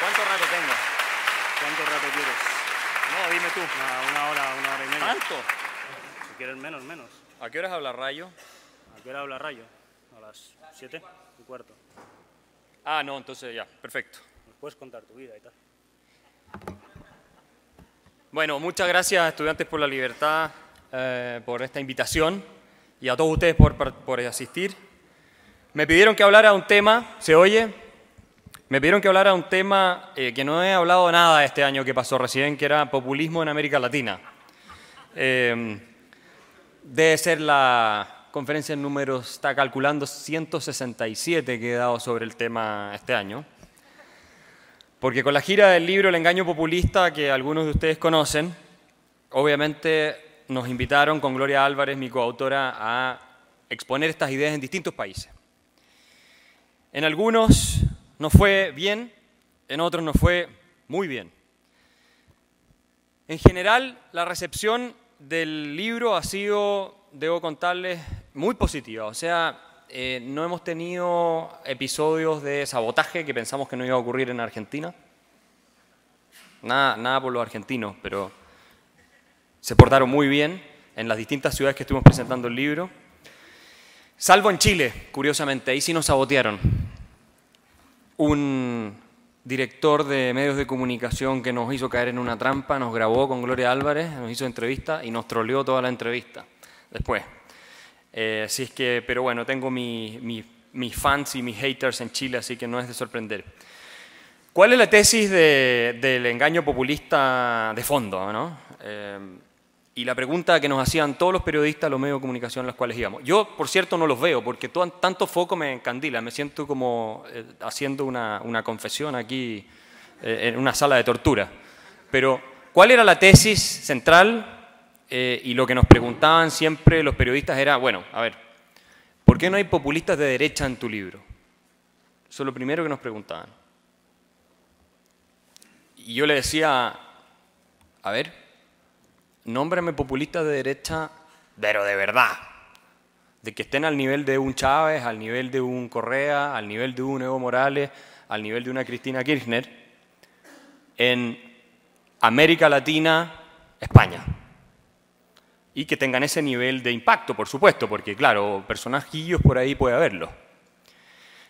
¿Cuánto rato tengo? ¿Cuánto rato quieres? No, dime tú. Una, una hora, una hora y media. ¿Tanto? Si quieres menos, menos. ¿A qué horas habla Rayo? ¿A qué hora habla Rayo? A las 7 y cuarto. Ah, no, entonces ya, perfecto. Nos puedes contar tu vida y tal. Bueno, muchas gracias Estudiantes por la Libertad eh, por esta invitación y a todos ustedes por, por- por asistir. Me pidieron que hablara un tema, ¿se oye? Me pidieron que hablara un tema eh, que no he hablado nada este año que pasó recién, que era populismo en América Latina. Eh, debe ser la conferencia en números, está calculando 167 que he dado sobre el tema este año. Porque con la gira del libro El engaño populista, que algunos de ustedes conocen, obviamente nos invitaron con Gloria Álvarez, mi coautora, a exponer estas ideas en distintos países. En algunos nos fue bien, en otros nos fue muy bien. En general, la recepción del libro ha sido, debo contarles, muy positiva. O sea, eh, no hemos tenido episodios de sabotaje que pensamos que no iba a ocurrir en Argentina. Nada, nada por los argentinos, pero se portaron muy bien en las distintas ciudades que estuvimos presentando el libro. Salvo en Chile, curiosamente, ahí sí nos sabotearon. Un director de medios de comunicación que nos hizo caer en una trampa, nos grabó con Gloria Álvarez, nos hizo entrevista y nos troleó toda la entrevista después. Eh, así es que, pero bueno, tengo mi- mi- mis fans y mis haters en Chile, así que no es de sorprender. ¿Cuál es la tesis de- del engaño populista de fondo? ¿no? Eh, y la pregunta que nos hacían todos los periodistas, los medios de comunicación a los cuales íbamos. Yo, por cierto, no los veo porque to- tanto foco me encandila, me siento como eh, haciendo una, una confesión aquí eh, en una sala de tortura. Pero, ¿cuál era la tesis central? Eh, y lo que nos preguntaban siempre los periodistas era, bueno, a ver, ¿por qué no hay populistas de derecha en tu libro? Eso es lo primero que nos preguntaban. Y yo le decía, a ver, nómbrame populistas de derecha, pero de verdad. De que estén al nivel de un Chávez, al nivel de un Correa, al nivel de un Evo Morales, al nivel de una Cristina Kirchner, en América Latina, España. Y que tengan ese nivel de impacto, por supuesto, porque claro, personajillos por ahí puede haberlo.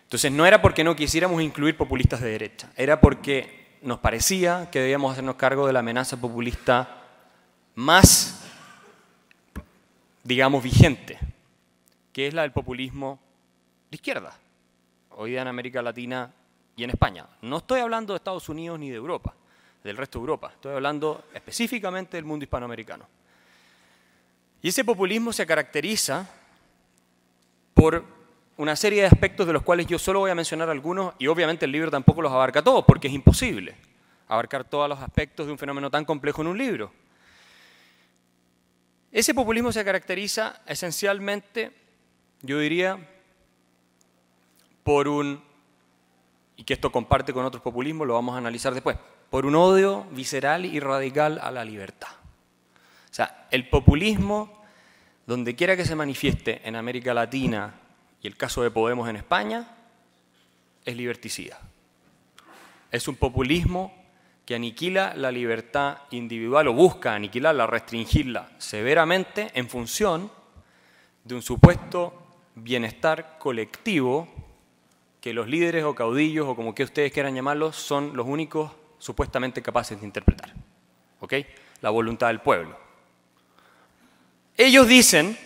Entonces no era porque no quisiéramos incluir populistas de derecha, era porque nos parecía que debíamos hacernos cargo de la amenaza populista más, digamos, vigente, que es la del populismo de izquierda, hoy en América Latina y en España. No estoy hablando de Estados Unidos ni de Europa, del resto de Europa, estoy hablando específicamente del mundo hispanoamericano. Y ese populismo se caracteriza por una serie de aspectos de los cuales yo solo voy a mencionar algunos y obviamente el libro tampoco los abarca todos porque es imposible abarcar todos los aspectos de un fenómeno tan complejo en un libro. Ese populismo se caracteriza esencialmente, yo diría, por un, y que esto comparte con otros populismos, lo vamos a analizar después, por un odio visceral y radical a la libertad. O sea, el populismo, donde quiera que se manifieste en América Latina y el caso de Podemos en España, es liberticida. Es un populismo que aniquila la libertad individual o busca aniquilarla, restringirla severamente en función de un supuesto bienestar colectivo que los líderes o caudillos o como que ustedes quieran llamarlos son los únicos supuestamente capaces de interpretar. ¿Ok? La voluntad del pueblo. Ellos dicen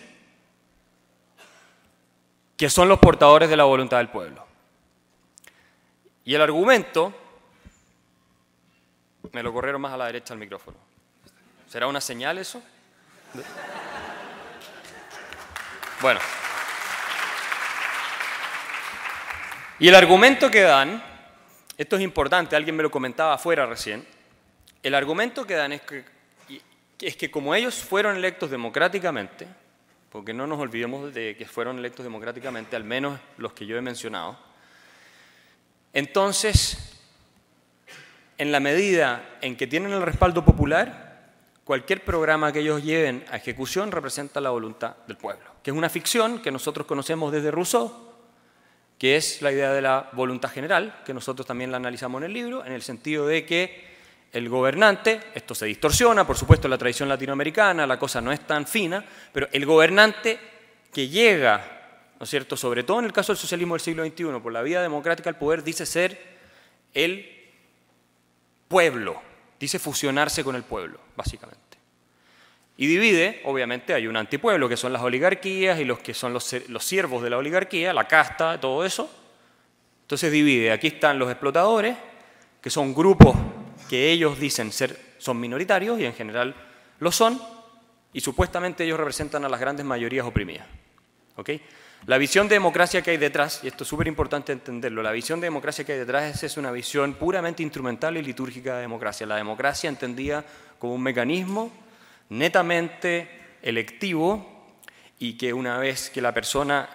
que son los portadores de la voluntad del pueblo. Y el argumento, me lo corrieron más a la derecha al micrófono. ¿Será una señal eso? Bueno. Y el argumento que dan, esto es importante, alguien me lo comentaba afuera recién, el argumento que dan es que, es que como ellos fueron electos democráticamente, porque no nos olvidemos de que fueron electos democráticamente, al menos los que yo he mencionado, entonces, en la medida en que tienen el respaldo popular, cualquier programa que ellos lleven a ejecución representa la voluntad del pueblo, que es una ficción que nosotros conocemos desde Rousseau, que es la idea de la voluntad general, que nosotros también la analizamos en el libro, en el sentido de que el gobernante, esto se distorsiona, por supuesto, la tradición latinoamericana, la cosa no es tan fina, pero el gobernante que llega, ¿no es cierto?, sobre todo en el caso del socialismo del siglo XXI, por la vía democrática al poder, dice ser el pueblo, dice fusionarse con el pueblo, básicamente. Y divide, obviamente, hay un antipueblo, que son las oligarquías y los que son los, los siervos de la oligarquía, la casta, todo eso. Entonces divide, aquí están los explotadores, que son grupos que ellos dicen ser, son minoritarios y en general lo son, y supuestamente ellos representan a las grandes mayorías oprimidas. La visión de democracia que hay detrás, y esto es súper importante entenderlo, la visión de democracia que hay detrás es una visión puramente instrumental y litúrgica de democracia. La democracia entendida como un mecanismo netamente electivo y que una vez que la persona,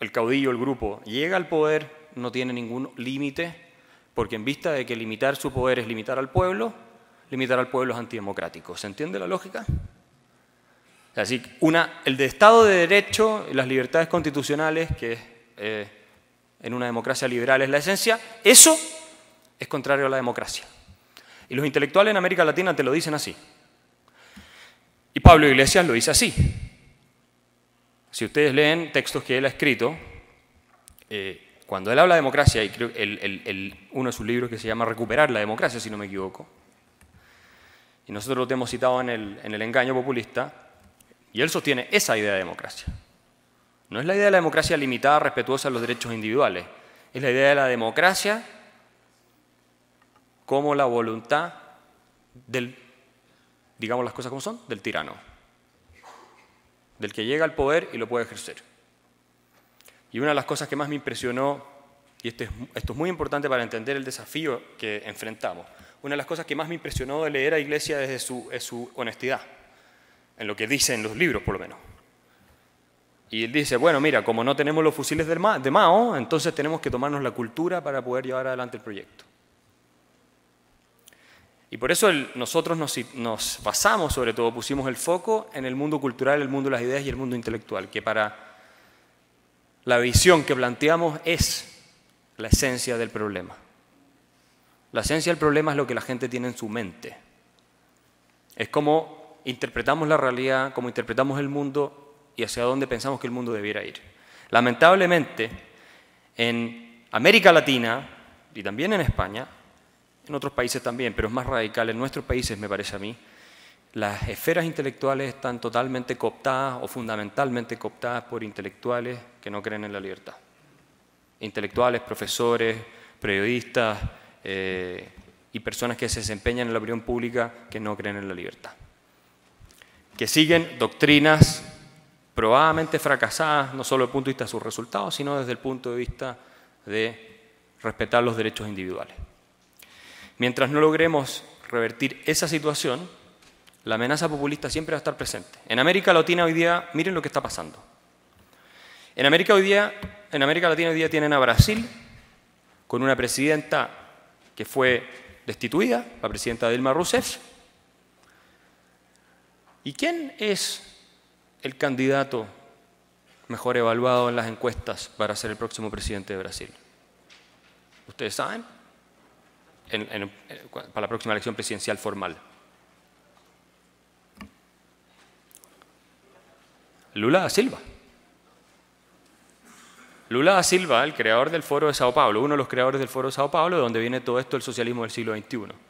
el caudillo, el grupo, llega al poder, no tiene ningún límite porque en vista de que limitar su poder es limitar al pueblo, limitar al pueblo es antidemocrático. ¿Se entiende la lógica? Así, una, el de Estado de Derecho y las libertades constitucionales, que eh, en una democracia liberal es la esencia, eso es contrario a la democracia. Y los intelectuales en América Latina te lo dicen así. Y Pablo Iglesias lo dice así. Si ustedes leen textos que él ha escrito, eh, cuando él habla de democracia, y creo el, uno de sus libros que se llama Recuperar la democracia, si no me equivoco, y nosotros lo hemos citado en el, en el engaño populista, y él sostiene esa idea de democracia. No es la idea de la democracia limitada, respetuosa a los derechos individuales, es la idea de la democracia como la voluntad del, digamos las cosas como son, del tirano, del que llega al poder y lo puede ejercer. Y una de las cosas que más me impresionó, y esto es, muy importante para entender el desafío que enfrentamos, una de las cosas que más me impresionó de leer a Iglesia es su, es su honestidad, en lo que dice en los libros por lo menos. Y él dice, bueno, mira, como no tenemos los fusiles de Mao, entonces tenemos que tomarnos la cultura para poder llevar adelante el proyecto. Y por eso nosotros nos, nos, basamos, sobre todo, pusimos el foco en el mundo cultural, el mundo de las ideas y el mundo intelectual, que para la visión que planteamos es la esencia del problema. La esencia del problema es lo que la gente tiene en su mente. Es cómo interpretamos la realidad, cómo interpretamos el mundo y hacia dónde pensamos que el mundo debiera ir. Lamentablemente, en América Latina y también en España, en otros países también, pero es más radical, en nuestros países me parece a mí, las esferas intelectuales están totalmente cooptadas o fundamentalmente cooptadas por intelectuales que no creen en la libertad. Intelectuales, profesores, periodistas eh, y personas que se desempeñan en la opinión pública que no creen en la libertad. Que siguen doctrinas probablemente fracasadas, no solo desde el punto de vista de sus resultados, sino desde el punto de vista de respetar los derechos individuales. Mientras no logremos revertir esa situación, la amenaza populista siempre va a estar presente. En América Latina hoy día, miren lo que está pasando. En América, hoy día, en América Latina hoy día tienen a Brasil con una presidenta que fue destituida, la presidenta Dilma Rousseff. ¿Y quién es el candidato mejor evaluado en las encuestas para ser el próximo presidente de Brasil? ¿Ustedes saben? para la próxima elección presidencial formal. Lula da Silva. Lula da Silva, el creador del Foro de Sao Paulo, uno de los creadores del Foro de Sao Paulo, de donde viene todo esto del socialismo del siglo XXI.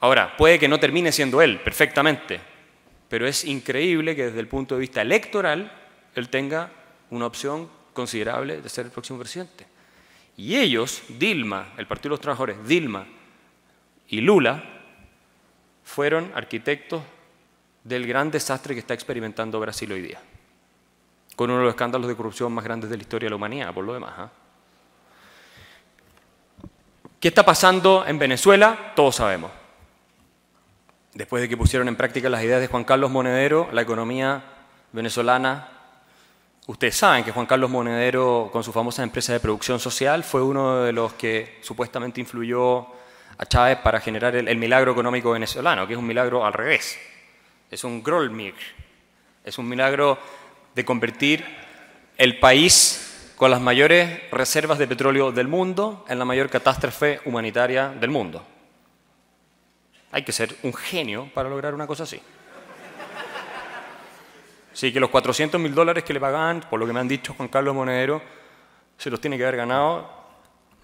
Ahora, puede que no termine siendo él perfectamente, pero es increíble que desde el punto de vista electoral él tenga una opción considerable de ser el próximo presidente. Y ellos, Dilma, el Partido de los Trabajadores, Dilma y Lula, fueron arquitectos del gran desastre que está experimentando Brasil hoy día, con uno de los escándalos de corrupción más grandes de la historia de la humanidad, por lo demás. ¿ah? ¿Qué está pasando en Venezuela? Todos sabemos. Después de que pusieron en práctica las ideas de Juan Carlos Monedero, la economía venezolana, ustedes saben que Juan Carlos Monedero, con su famosa empresa de producción social, fue uno de los que supuestamente influyó a Chávez para generar el, milagro económico venezolano, que es un milagro al revés es un Grolmir, es un milagro de convertir el país con las mayores reservas de petróleo del mundo en la mayor catástrofe humanitaria del mundo. Hay que ser un genio para lograr una cosa así. Sí, que los 400 mil dólares que le pagan, por lo que me han dicho Juan Carlos Monedero, se los tiene que haber ganado,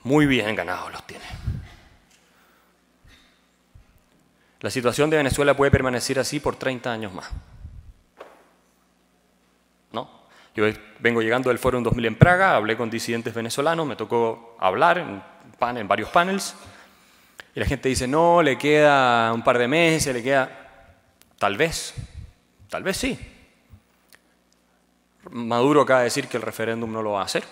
muy bien ganados los tiene. La situación de Venezuela puede permanecer así por 30 años más. ¿No? Yo vengo llegando del Foro 2000 en Praga, hablé con disidentes venezolanos, me tocó hablar en, en varios panels, y la gente dice, no, le queda un par de meses, le queda... Tal vez, tal vez sí, Maduro acaba de decir que el referéndum no lo va a hacer.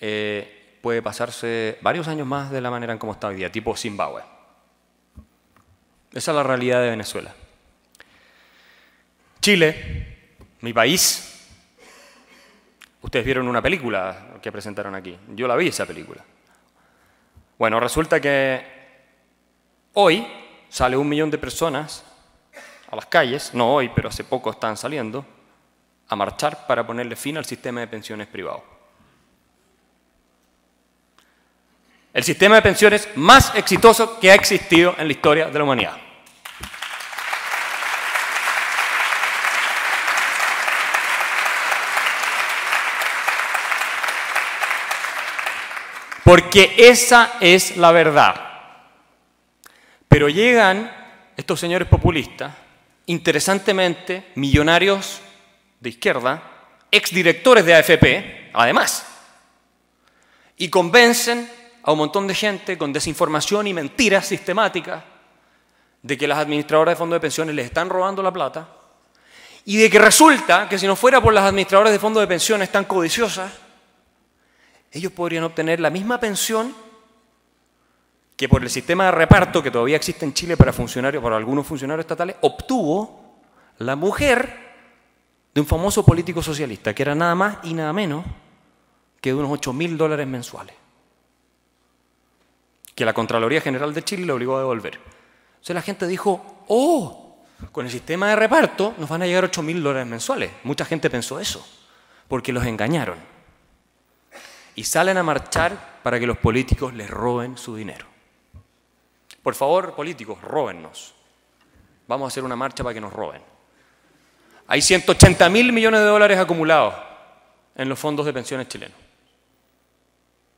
Eh, puede pasarse varios años más de la manera en cómo está hoy día, tipo Zimbabue. Esa es la realidad de Venezuela. Chile, mi país. Ustedes vieron una película que presentaron aquí. Yo la vi esa película. Bueno, resulta que hoy sale un millón de personas a las calles, no hoy, pero hace poco están saliendo, a marchar para ponerle fin al sistema de pensiones privado. El sistema de pensiones más exitoso que ha existido en la historia de la humanidad. Porque esa es la verdad. Pero llegan estos señores populistas, interesantemente, millonarios de izquierda, exdirectores de AFP, además, y convencen a un montón de gente con desinformación y mentiras sistemáticas de que las administradoras de fondos de pensiones les están robando la plata y de que resulta que si no fuera por las administradoras de fondos de pensiones tan codiciosas, ellos podrían obtener la misma pensión que por el sistema de reparto que todavía existe en Chile para funcionarios, para algunos funcionarios estatales, obtuvo la mujer de un famoso político socialista, que era nada más y nada menos que de unos 8 mil dólares mensuales, que la Contraloría General de Chile le obligó a devolver. Entonces la gente dijo, oh, con el sistema de reparto nos van a llegar 8 mil dólares mensuales. Mucha gente pensó eso, porque los engañaron. Y salen a marchar para que los políticos les roben su dinero. Por favor, políticos, róbennos. Vamos a hacer una marcha para que nos roben. Hay 180 mil millones de dólares acumulados en los fondos de pensiones chilenos.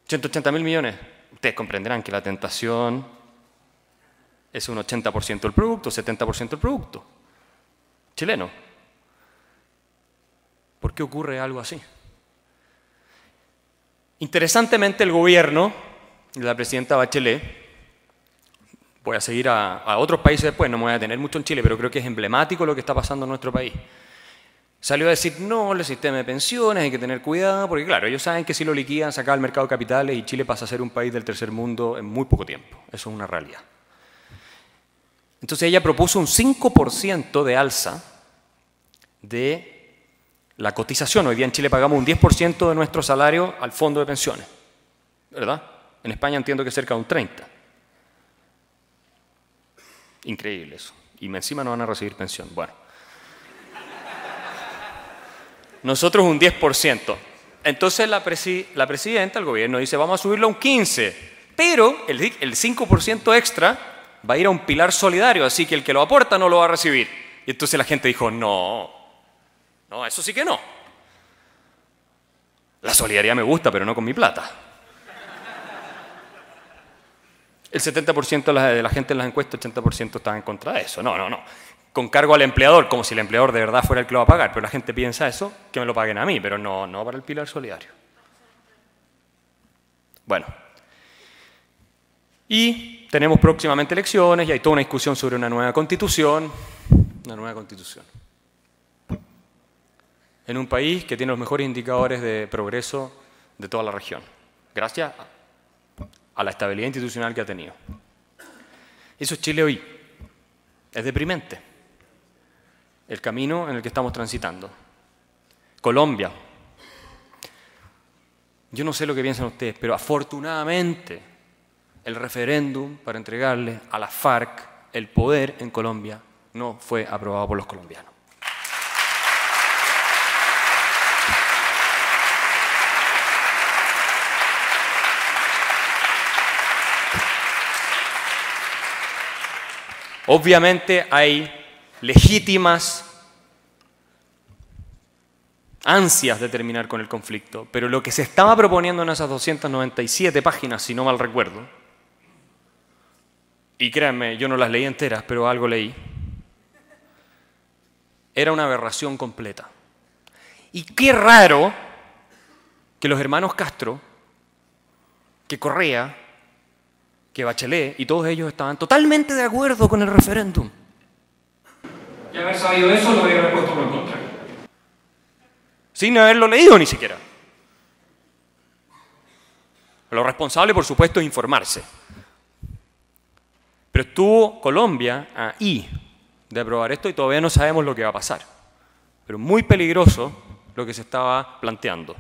180 mil millones. Ustedes comprenderán que la tentación es un 80% del producto, 70% del producto chileno. ¿Por qué ocurre algo así? Interesantemente, el gobierno de la presidenta Bachelet, voy a seguir a, otros países después, no me voy a tener mucho en Chile, pero creo que es emblemático lo que está pasando en nuestro país. Salió a decir, no, el sistema de pensiones, hay que tener cuidado, porque claro, ellos saben que si lo liquidan, sacan al mercado de capitales y Chile pasa a ser un país del tercer mundo en muy poco tiempo. Eso es una realidad. Entonces ella propuso un 5% de alza de la cotización. Hoy día en Chile pagamos un 10% de nuestro salario al fondo de pensiones, ¿verdad? En España entiendo que cerca de un 30%. Increíble eso. Y encima no van a recibir pensión. Bueno. nosotros un 10%. Entonces la, presidenta, el gobierno, dice, vamos a subirlo a un 15%, pero el, el 5% extra va a ir a un pilar solidario, así que el que lo aporta no lo va a recibir. Y entonces la gente dijo, no, no, eso sí que no. La solidaridad me gusta, pero no con mi plata. El 70% de la, gente en las encuestas, 80% está en contra de eso. No, no, no con cargo al empleador, como si el empleador de verdad fuera el que lo va a pagar, pero la gente piensa eso, que me lo paguen a mí, pero no, no para el pilar solidario. Bueno, y tenemos próximamente elecciones y hay toda una discusión sobre una nueva constitución, una nueva constitución. En un país que tiene los mejores indicadores de progreso de toda la región, gracias a la estabilidad institucional que ha tenido. Eso es Chile hoy. Es deprimente el camino en el que estamos transitando. Colombia. Yo no sé lo que piensan ustedes, pero afortunadamente el referéndum para entregarle a la FARC el poder en Colombia no fue aprobado por los colombianos. Obviamente hay legítimas ansias de terminar con el conflicto, pero lo que se estaba proponiendo en esas 297 páginas, si no mal recuerdo, y créanme, yo no las leí enteras, pero algo leí, era una aberración completa. Y qué raro que los hermanos Castro, que Correa, que Bachelet y todos ellos estaban totalmente de acuerdo con el referéndum. Y haber sabido eso lo hubiera puesto por contra. Sin haberlo leído ni siquiera. Lo responsable, por supuesto, es informarse. Pero estuvo Colombia ahí de aprobar esto y todavía no sabemos lo que va a pasar. Pero muy peligroso lo que se estaba planteando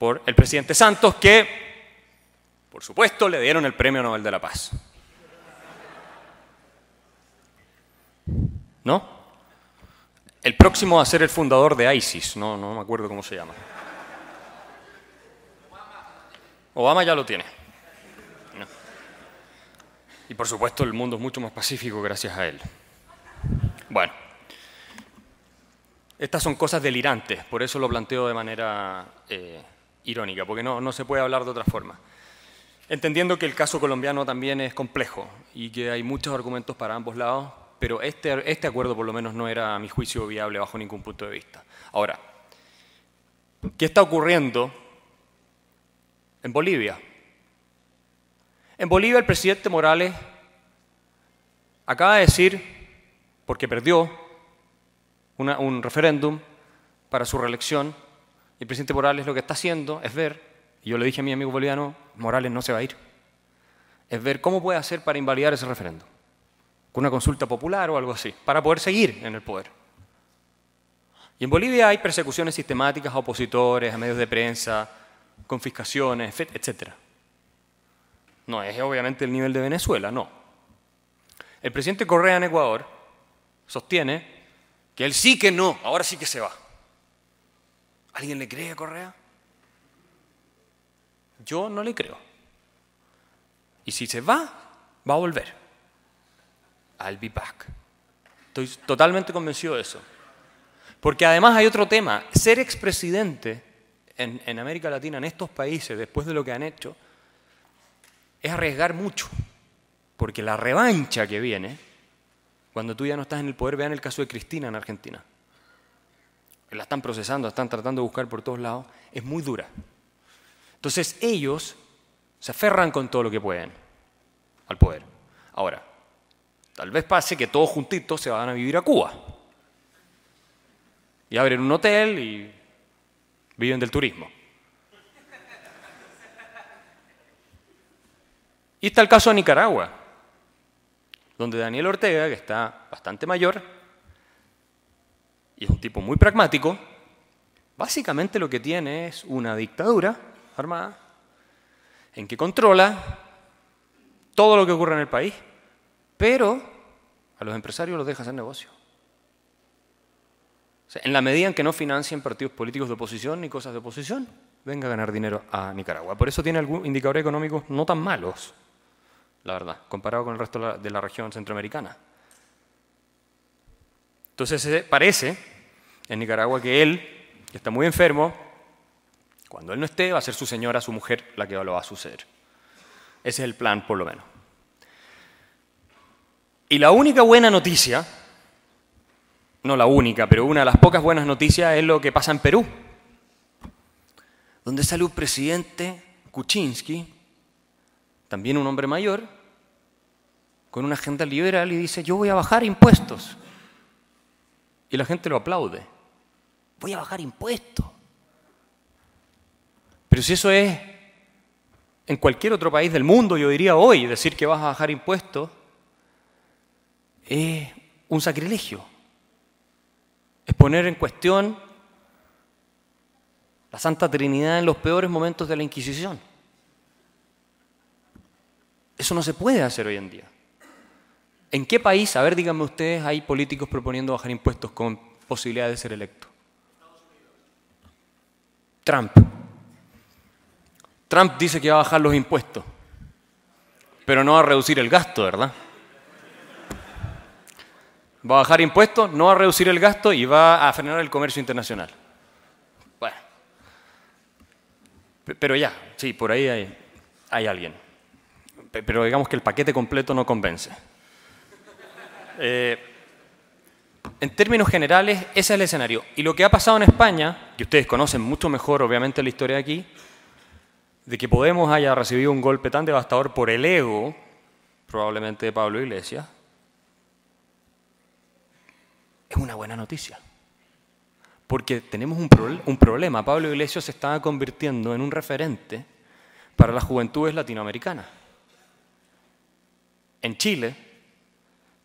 por el presidente Santos, que por supuesto, le dieron el Premio Nobel de la Paz. ¿No? El próximo a ser el fundador de ISIS, no, no me acuerdo cómo se llama. Obama ya lo tiene. Y por supuesto el mundo es mucho más pacífico gracias a él. Bueno, estas son cosas delirantes, por eso lo planteo de manera eh, irónica, porque no, no se puede hablar de otra forma entendiendo que el caso colombiano también es complejo y que hay muchos argumentos para ambos lados, pero este, este acuerdo por lo menos no era a mi juicio viable bajo ningún punto de vista. Ahora, ¿qué está ocurriendo en Bolivia? En Bolivia el presidente Morales acaba de decir, porque perdió un referéndum para su reelección, el presidente Morales lo que está haciendo es ver y yo le dije a mi amigo boliviano, Morales no se va a ir. Es ver cómo puede hacer para invalidar ese referéndum. Con una consulta popular o algo así, para poder seguir en el poder. Y en Bolivia hay persecuciones sistemáticas a opositores, a medios de prensa, confiscaciones, etc. No es obviamente el nivel de Venezuela, no. El presidente Correa en Ecuador sostiene que él sí que no, ahora sí que se va. ¿Alguien le cree a Correa? Yo no le creo. Y si se va, va a volver. I'll be back. Estoy totalmente convencido de eso. Porque además hay otro tema. Ser expresidente en, en América Latina, en estos países, después de lo que han hecho, es arriesgar mucho. Porque la revancha que viene, cuando tú ya no estás en el poder, vean el caso de Cristina en Argentina. La están procesando, están tratando de buscar por todos lados, es muy dura. Entonces ellos se aferran con todo lo que pueden al poder. Ahora, tal vez pase que todos juntitos se van a vivir a Cuba. Y abren un hotel y viven del turismo. Y está el caso de Nicaragua, donde Daniel Ortega, que está bastante mayor y es un tipo muy pragmático, básicamente lo que tiene es una dictadura armada, en que controla todo lo que ocurre en el país, pero a los empresarios los deja hacer negocio. en la medida en que no financien partidos políticos de oposición ni cosas de oposición, venga a ganar dinero a Nicaragua. Por eso tiene algunos indicadores económicos no tan malos, la verdad, comparado con el resto de la región centroamericana. Entonces parece en Nicaragua que él, está muy enfermo, cuando él no esté, va a ser su señora, su mujer, la que lo va a suceder. Ese es el plan, por lo menos. Y la única buena noticia, no la única, pero una de las pocas buenas noticias es lo que pasa en Perú, donde sale un presidente, Kuczynski, también un hombre mayor, con una agenda liberal y dice, yo voy a bajar impuestos. Y la gente lo aplaude. Voy a bajar impuestos. Pero si eso es en cualquier otro país del mundo, yo diría hoy, decir que vas a bajar impuestos es un sacrilegio. Es poner en cuestión la Santa Trinidad en los peores momentos de la Inquisición. Eso no se puede hacer hoy en día. ¿En qué país, a ver, díganme ustedes, hay políticos proponiendo bajar impuestos con posibilidad de ser electo? Trump. Trump dice que va a bajar los impuestos, pero no va a reducir el gasto, ¿verdad? Va a bajar impuestos, no va a reducir el gasto y va a frenar el comercio internacional. Bueno. Pero ya, sí, por ahí hay, alguien. Pero digamos que el paquete completo no convence. Eh, en términos generales, ese es el escenario. Y lo que ha pasado en España, que ustedes conocen mucho mejor, obviamente, la historia de aquí, de que Podemos haya recibido un golpe tan devastador por el ego, probablemente de Pablo Iglesias, es una buena noticia. Porque tenemos un, un problema. Pablo Iglesias se estaba convirtiendo en un referente para las juventudes latinoamericanas. En Chile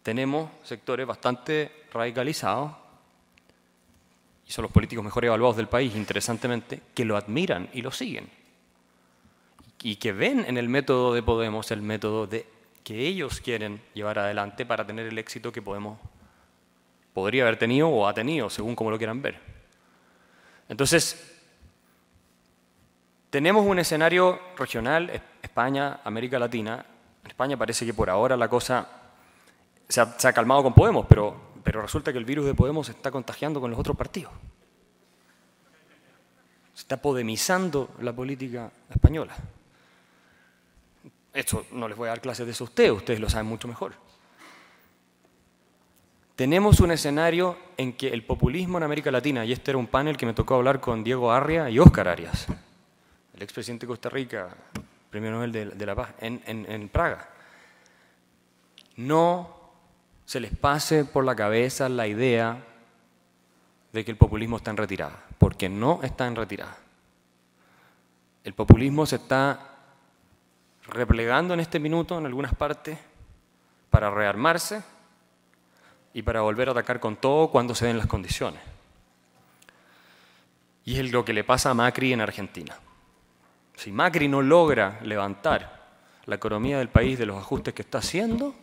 tenemos sectores bastante radicalizados, y son los políticos mejor evaluados del país, interesantemente, que lo admiran y lo siguen. Y que ven en el método de Podemos el método de que ellos quieren llevar adelante para tener el éxito que Podemos podría haber tenido o ha tenido, según como lo quieran ver. Entonces, tenemos un escenario regional, España, América Latina. En España parece que por ahora la cosa se ha, calmado con Podemos, pero, pero resulta que el virus de Podemos se está contagiando con los otros partidos. Se está podemizando la política española. Esto no les voy a dar clases de eso a ustedes, ustedes lo saben mucho mejor. Tenemos un escenario en que el populismo en América Latina, y este era un panel que me tocó hablar con Diego Arria y Óscar Arias, el expresidente de Costa Rica, premio Nobel de, la Paz, en, en Praga. No se les pase por la cabeza la idea de que el populismo está en retirada, porque no está en retirada. El populismo se está replegando en este minuto en algunas partes para rearmarse y para volver a atacar con todo cuando se den las condiciones. Y es lo que le pasa a Macri en Argentina. Si Macri no logra levantar la economía del país de los ajustes que está haciendo,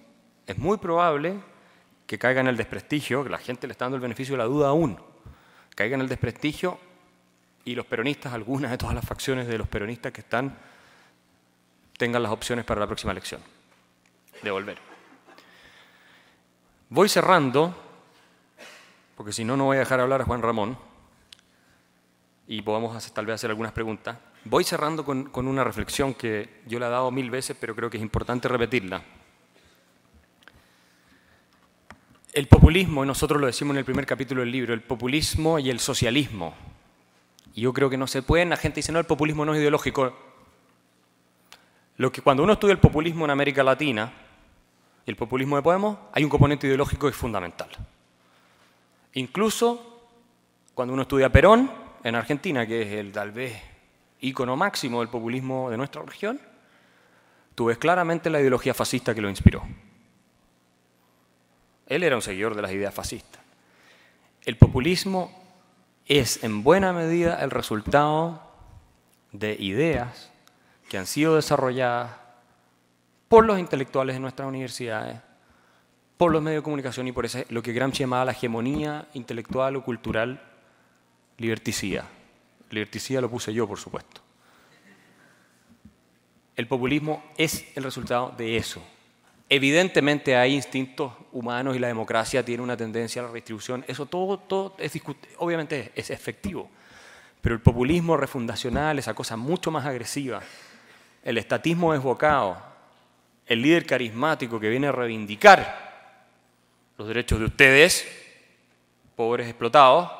es muy probable que caiga en el desprestigio, que la gente le está dando el beneficio de la duda aún, caiga en el desprestigio y los peronistas, algunas de todas las facciones de los peronistas que están tengan las opciones para la próxima elección de volver. Voy cerrando, porque si no, no voy a dejar hablar a Juan Ramón y podemos tal vez hacer algunas preguntas. Voy cerrando con, una reflexión que yo la he dado mil veces, pero creo que es importante repetirla. El populismo, y nosotros lo decimos en el primer capítulo del libro, el populismo y el socialismo. Yo creo que no se pueden, la gente dice, no, el populismo no es ideológico. Lo que cuando uno estudia el populismo en América Latina y el populismo de Podemos, hay un componente ideológico que es fundamental. Incluso cuando uno estudia Perón en Argentina, que es el tal vez ícono máximo del populismo de nuestra región, tú ves claramente la ideología fascista que lo inspiró. Él era un seguidor de las ideas fascistas. El populismo es en buena medida el resultado de ideas que han sido desarrolladas por los intelectuales de nuestras universidades, por los medios de comunicación y por eso lo que Gramsci llamaba la hegemonía intelectual o cultural liberticida. Liberticida lo puse yo, por supuesto. El populismo es el resultado de eso. Evidentemente hay instintos humanos y la democracia tiene una tendencia a la redistribución. Eso todo, todo es obviamente es efectivo. Pero el populismo refundacional, esa cosa mucho más agresiva, el estatismo desbocado, el líder carismático que viene a reivindicar los derechos de ustedes, pobres explotados,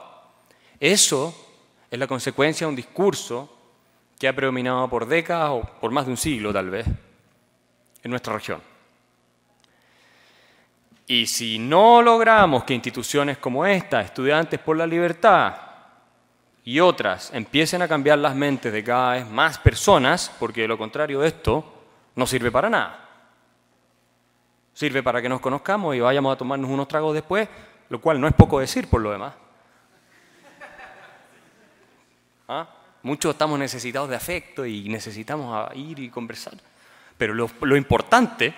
eso es la consecuencia de un discurso que ha predominado por décadas o por más de un siglo tal vez en nuestra región. Y si no logramos que instituciones como esta, Estudiantes por la Libertad, y otras empiecen a cambiar las mentes de cada vez más personas, porque de lo contrario de esto no sirve para nada. Sirve para que nos conozcamos y vayamos a tomarnos unos tragos después, lo cual no es poco decir por lo demás. ¿Ah? Muchos estamos necesitados de afecto y necesitamos ir y conversar. Pero lo, lo importante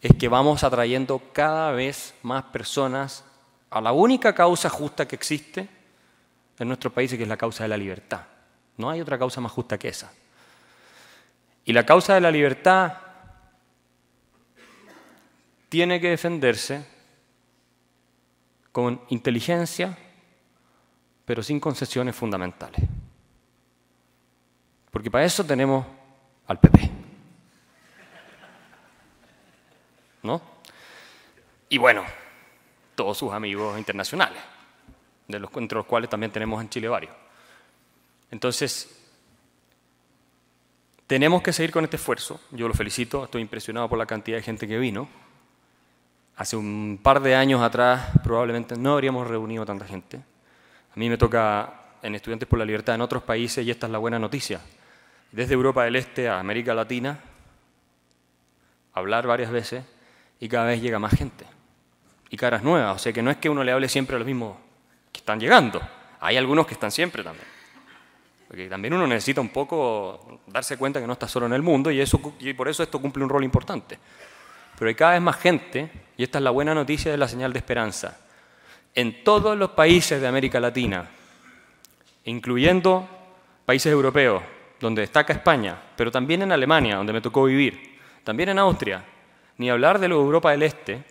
es que vamos atrayendo cada vez más personas a la única causa justa que existe en nuestro país, que es la causa de la libertad. No hay otra causa más justa que esa. Y la causa de la libertad tiene que defenderse con inteligencia, pero sin concesiones fundamentales. Porque para eso tenemos al PP. ¿No? Y bueno, todos sus amigos internacionales, de los, entre los cuales también tenemos en Chile varios. Entonces, tenemos que seguir con este esfuerzo. Yo lo felicito, estoy impresionado por la cantidad de gente que vino. Hace un par de años atrás probablemente no habríamos reunido tanta gente. A mí me toca en Estudiantes por la Libertad en otros países y esta es la buena noticia. Desde Europa del Este a América Latina, hablar varias veces y cada vez llega más gente. Y caras nuevas, o sea que no es que uno le hable siempre a los mismos que están llegando. Hay algunos que están siempre también. Porque también uno necesita un poco darse cuenta que no está solo en el mundo y, eso, y por eso esto cumple un rol importante. Pero hay cada vez más gente, y esta es la buena noticia de la señal de esperanza, en todos los países de América Latina, incluyendo países europeos, donde destaca España, pero también en Alemania, donde me tocó vivir, también en Austria, ni hablar de la Europa del Este,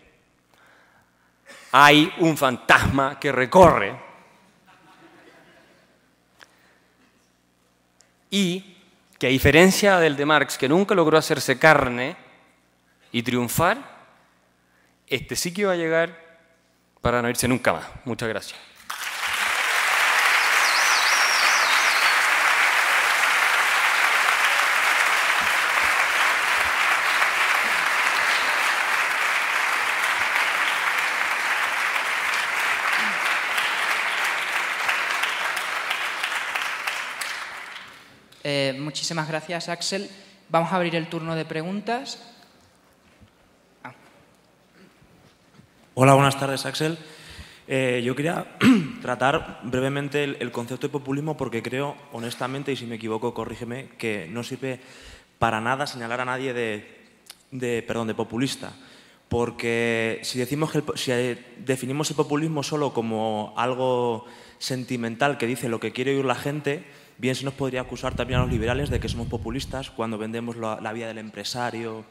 hay un fantasma que recorre y que a diferencia del de Marx, que nunca logró hacerse carne y triunfar, este sí que va a llegar para no irse nunca más. Muchas gracias. Eh, muchísimas gracias, Axel. Vamos a abrir el turno de preguntas. Ah. Hola, buenas tardes, Axel. Eh, yo quería tratar brevemente el, concepto de populismo porque creo, honestamente, y si me equivoco, corrígeme, que no sirve para nada señalar a nadie de, perdón, de populista. Porque si, decimos que si definimos el populismo solo como algo sentimental que dice lo que quiere oír la gente, Bien se nos podría acusar también a los liberales de que somos populistas cuando vendemos la, la vida del empresario,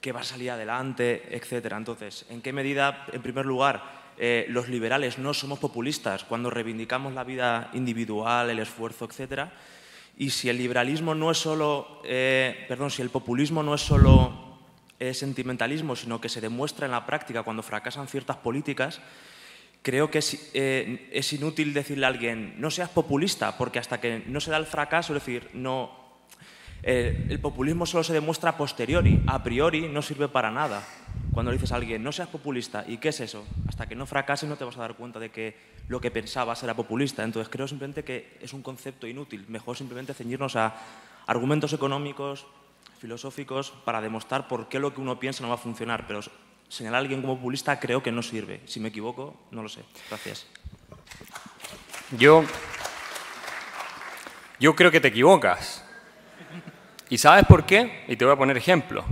que va a salir adelante, etc. Entonces, ¿en qué medida, en primer lugar, eh, los liberales no somos populistas cuando reivindicamos la vida individual, el esfuerzo, etcétera? Y si el liberalismo no es solo, eh, perdón, si el populismo no es solo eh, sentimentalismo, sino que se demuestra en la práctica cuando fracasan ciertas políticas, creo que eh, es, inútil decirle a alguien, no seas populista, porque hasta que no se da el fracaso, es decir, no, eh, el populismo solo se demuestra a posteriori, a priori no sirve para nada. Cuando le dices a alguien, no seas populista, ¿y qué es eso? Hasta que no fracase no te vas a dar cuenta de que lo que pensabas era populista. Entonces creo simplemente que es un concepto inútil. Mejor simplemente ceñirnos a argumentos económicos, filosóficos, para demostrar por qué lo que uno piensa no va a funcionar. Pero señalar a alguien como populista creo que no sirve. Si me equivoco, no lo sé. Gracias. Yo, yo creo que te equivocas. ¿Y sabes por qué? Y te voy a poner ejemplo.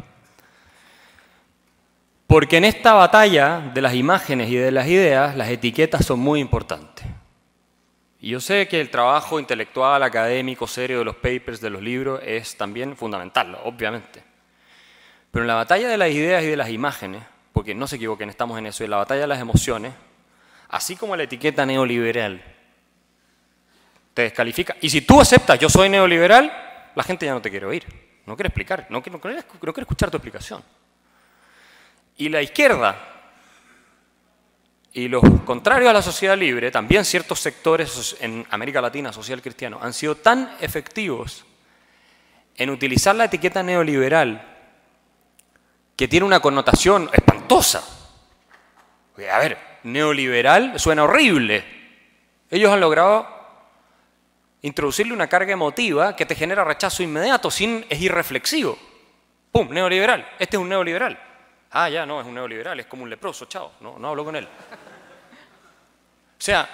Porque en esta batalla de las imágenes y de las ideas, las etiquetas son muy importantes. Y yo sé que el trabajo intelectual, académico, serio de los papers, de los libros, es también fundamental, obviamente. Pero en la batalla de las ideas y de las imágenes, porque no se equivoquen, estamos en eso, en la batalla de las emociones, así como la etiqueta neoliberal te descalifica. Y si tú aceptas, yo soy neoliberal, la gente ya no te quiere oír, no quiere explicar, no no quiere escuchar tu explicación. Y la izquierda y los contrarios a la sociedad libre, también ciertos sectores en América Latina, social cristiano, han sido tan efectivos en utilizar la etiqueta neoliberal que tiene una connotación espantosa. A ver, neoliberal suena horrible. Ellos han logrado introducirle una carga emotiva que te genera rechazo inmediato, sin, es irreflexivo. ¡Pum! Neoliberal. Este es un neoliberal. Ah, ya, no, es un neoliberal, es como un leproso, chao, no, no hablo con él. O sea,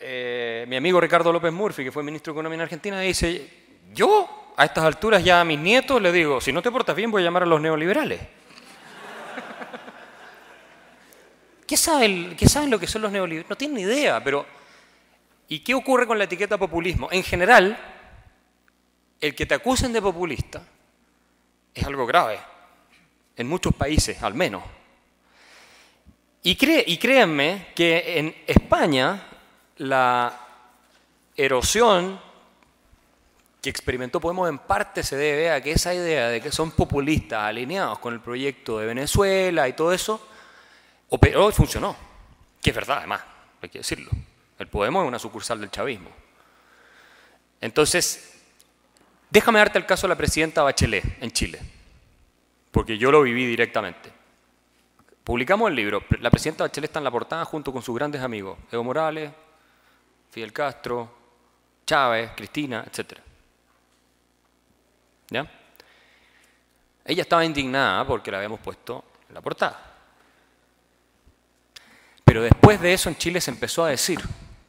eh, mi amigo Ricardo López Murphy, que fue ministro de Economía en Argentina, dice, yo a estas alturas ya a mis nietos les digo, si no te portas bien voy a llamar a los neoliberales. ¿Qué saben, ¿Qué saben lo que son los neoliberales? No tienen ni idea, pero ¿y qué ocurre con la etiqueta populismo? En general, el que te acusen de populista es algo grave. en muchos países al menos. Y, y créanme que en España la erosión que experimentó Podemos en parte se debe a que esa idea de que son populistas alineados con el proyecto de Venezuela y todo eso, operó y funcionó. Que es verdad, además, hay que decirlo. El Podemos es una sucursal del chavismo. Entonces, déjame darte el caso de la presidenta Bachelet en Chile, porque yo lo viví directamente. Publicamos el libro, la presidenta Bachelet está en la portada junto con sus grandes amigos, Evo Morales, Fidel Castro, Chávez, Cristina, etc. ¿Ya? Ella estaba indignada porque la habíamos puesto en la portada. Pero después de eso en Chile se empezó a decir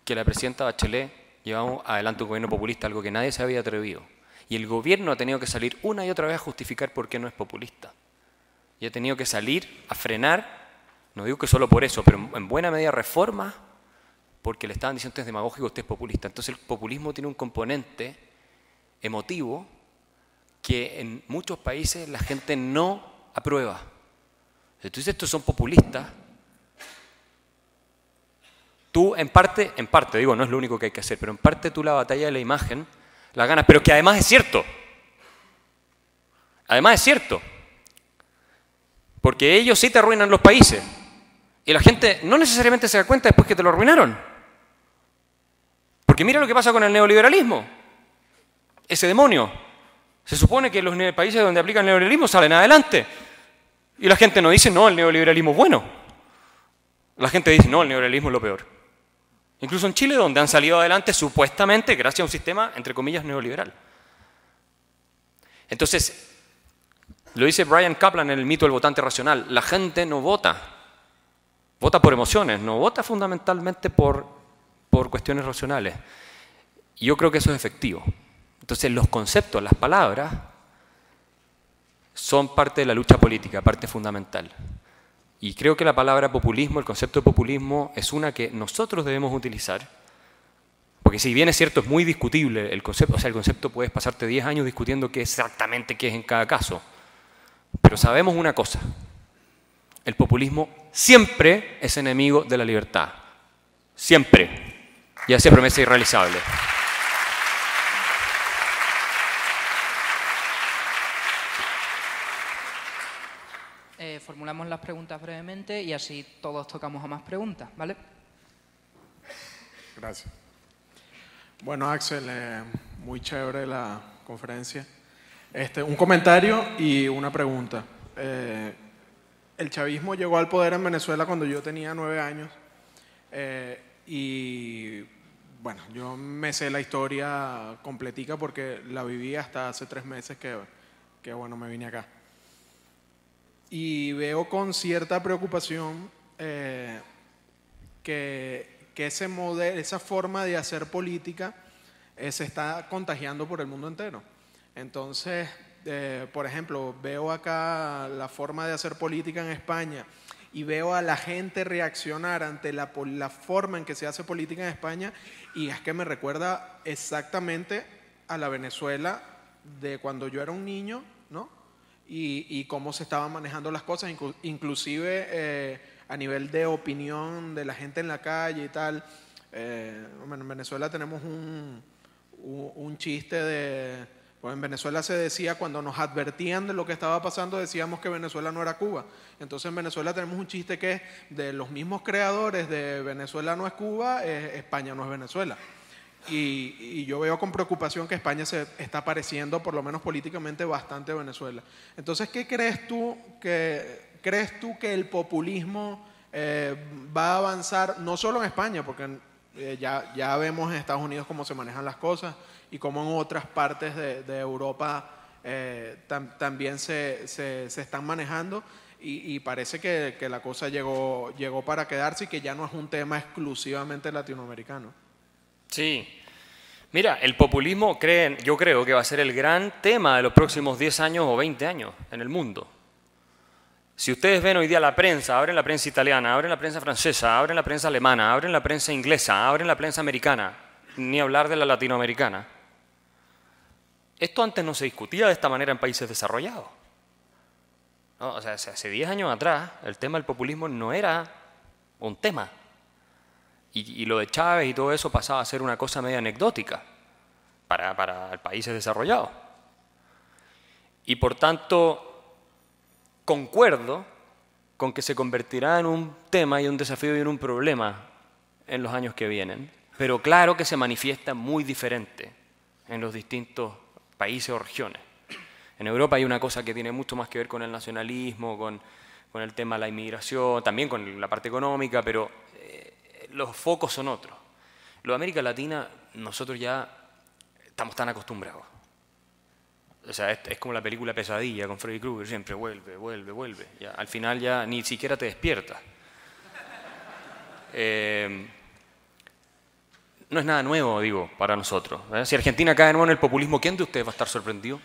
que la presidenta Bachelet llevaba adelante un gobierno populista, algo que nadie se había atrevido. Y el gobierno ha tenido que salir una y otra vez a justificar por qué no es populista. Y ha tenido que salir a frenar, no digo que solo por eso, pero en buena medida reformas, porque le estaban diciendo usted es demagógico, usted es populista. Entonces el populismo tiene un componente emotivo que en muchos países la gente no aprueba. Dices estos son populistas, tú en parte, en parte, digo, no es lo único que hay que hacer, pero en parte tú la batalla de la imagen la ganas, pero que además es cierto. Además es cierto. Porque ellos sí te arruinan los países. Y la gente no necesariamente se da cuenta después que te lo arruinaron. Porque mira lo que pasa con el neoliberalismo. Ese demonio. Se supone que los países donde aplican el neoliberalismo salen adelante. Y la gente no dice, no, el neoliberalismo es bueno. La gente dice, no, el neoliberalismo es lo peor. Incluso en Chile, donde han salido adelante supuestamente gracias a un sistema, entre comillas, neoliberal. Entonces, lo dice Brian Kaplan en el mito del votante racional, la gente no vota, vota por emociones, no vota fundamentalmente por, por cuestiones racionales. Y yo creo que eso es efectivo. Entonces, los conceptos, las palabras, son parte de la lucha política, parte fundamental. Y creo que la palabra populismo, el concepto de populismo, es una que nosotros debemos utilizar, porque si bien es cierto, es muy discutible el concepto, o sea, el concepto puedes pasarte 10 años discutiendo qué exactamente es en cada caso, pero sabemos una cosa, el populismo siempre es enemigo de la libertad, siempre, y hace promesa irrealizable. Formulamos las preguntas brevemente y así todos tocamos a más preguntas, ¿vale? Gracias. Bueno, Axel, eh, muy chévere la conferencia. Este, un comentario y una pregunta. Eh, el chavismo llegó al poder en Venezuela cuando yo tenía nueve años eh, y bueno, yo me sé la historia completica porque la viví hasta hace tres meses que, que bueno, me vine acá y veo con cierta preocupación eh, que, ese modelo, esa forma de hacer política eh, se está contagiando por el mundo entero. Entonces, eh, por ejemplo, veo acá la forma de hacer política en España y veo a la gente reaccionar ante la, la forma en que se hace política en España y es que me recuerda exactamente a la Venezuela de cuando yo era un niño, ¿no? Y, cómo se estaban manejando las cosas, inclusive eh, a nivel de opinión de la gente en la calle y tal. Eh, en Venezuela tenemos un, un, chiste de... Pues en Venezuela se decía, cuando nos advertían de lo que estaba pasando, decíamos que Venezuela no era Cuba. Entonces en Venezuela tenemos un chiste que es de los mismos creadores de Venezuela no es Cuba, España no es Venezuela. Y, yo veo con preocupación que España se está pareciendo, por lo menos políticamente, bastante a Venezuela. Entonces, ¿qué crees tú que, crees tú que el populismo eh, va a avanzar, no solo en España, porque eh, ya, ya vemos en Estados Unidos cómo se manejan las cosas y cómo en otras partes de, Europa eh, también se, se, están manejando? Y, parece que, que, la cosa llegó, llegó para quedarse y que ya no es un tema exclusivamente latinoamericano. Sí. Mira, el populismo creen, yo creo que va a ser el gran tema de los próximos 10 años o 20 años en el mundo. Si ustedes ven hoy día la prensa, abren la prensa italiana, abren la prensa francesa, abren la prensa alemana, abren la prensa inglesa, abren la prensa americana, ni hablar de la latinoamericana. Esto antes no se discutía de esta manera en países desarrollados. ¿no? O sea, hace 10 años atrás el tema del populismo no era un tema. Y, y, lo de Chávez y todo eso pasaba a ser una cosa media anecdótica para, para países desarrollados. Y por tanto, concuerdo con que se convertirá en un tema y un desafío y en un problema en los años que vienen, pero claro que se manifiesta muy diferente en los distintos países o regiones. En Europa hay una cosa que tiene mucho más que ver con el nacionalismo, con, con el tema de la inmigración, también con la parte económica, pero los focos son otros. Lo de América Latina, nosotros ya estamos tan acostumbrados. O sea, es, como la película Pesadilla con Freddy Krueger, siempre vuelve, vuelve, vuelve. Ya, al final ya ni siquiera te despiertas. Eh, no es nada nuevo, digo, para nosotros. ¿eh? Si Argentina cae de nuevo en el populismo, ¿quién de ustedes va a estar sorprendido?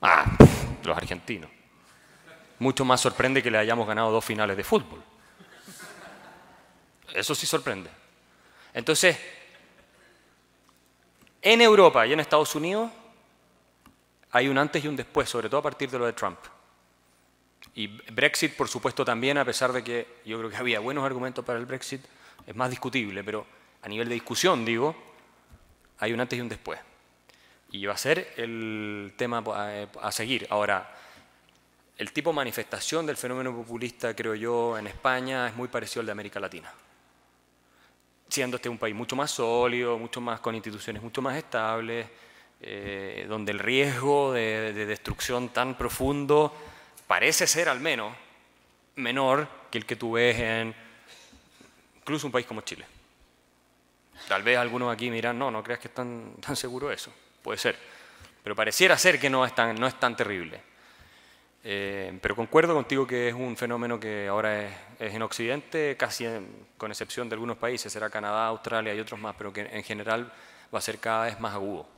Ah, los argentinos. Mucho más sorprende que le hayamos ganado dos finales de fútbol. Eso sí sorprende. Entonces, en Europa y en Estados Unidos hay un antes y un después, sobre todo a partir de lo de Trump. Y Brexit, por supuesto, también, a pesar de que yo creo que había buenos argumentos para el Brexit, es más discutible, pero a nivel de discusión, digo, hay un antes y un después. Y va a ser el tema a, seguir. Ahora, el tipo de manifestación del fenómeno populista, creo yo, en España es muy parecido al de América Latina. Siendo este un país mucho más sólido, mucho más con instituciones mucho más estables, eh, donde el riesgo de, de destrucción tan profundo parece ser al menos menor que el que tú ves en incluso un país como Chile. Tal vez algunos aquí me dirán, no, no creas que es tan, tan seguro eso. Puede ser. Pero pareciera ser que no es tan, no es tan terrible. Eh, pero concuerdo contigo que es un fenómeno que ahora es, es en Occidente, casi en, con excepción de algunos países, será Canadá, Australia y otros más, pero que en general va a ser cada vez más agudo.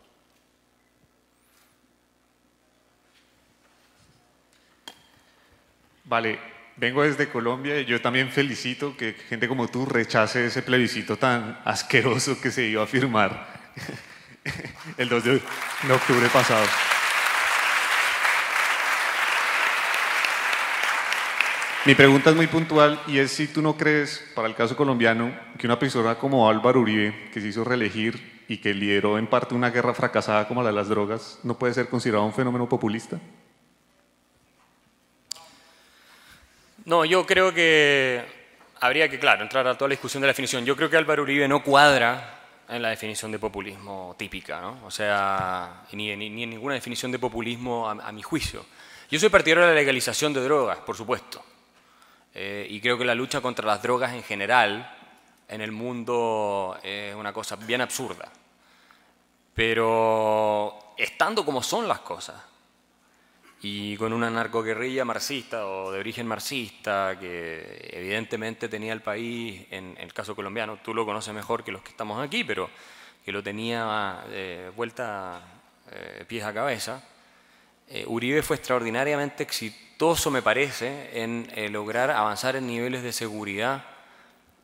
Vale, vengo desde Colombia y yo también felicito que gente como tú rechace ese plebiscito tan asqueroso que se iba a firmar el 2 de octubre pasado. Mi pregunta es muy puntual y es si tú no crees, para el caso colombiano, que una persona como Álvaro Uribe, que se hizo reelegir y que lideró en parte una guerra fracasada como la de las drogas, no puede ser considerado un fenómeno populista. No, yo creo que habría que, claro, entrar a toda la discusión de la definición. Yo creo que Álvaro Uribe no cuadra en la definición de populismo típica, ¿no? O sea, ni, en ninguna definición de populismo a, mi juicio. Yo soy partidario de la legalización de drogas, por supuesto. Eh, y creo que la lucha contra las drogas en general en el mundo es una cosa bien absurda. Pero estando como son las cosas, y con una narcoguerrilla marxista o de origen marxista que evidentemente tenía el país, en el caso colombiano, tú lo conoces mejor que los que estamos aquí, pero que lo tenía eh, vuelta eh, pies a cabeza, eh, Uribe fue extraordinariamente exitoso, me parece, en eh, lograr avanzar en niveles de seguridad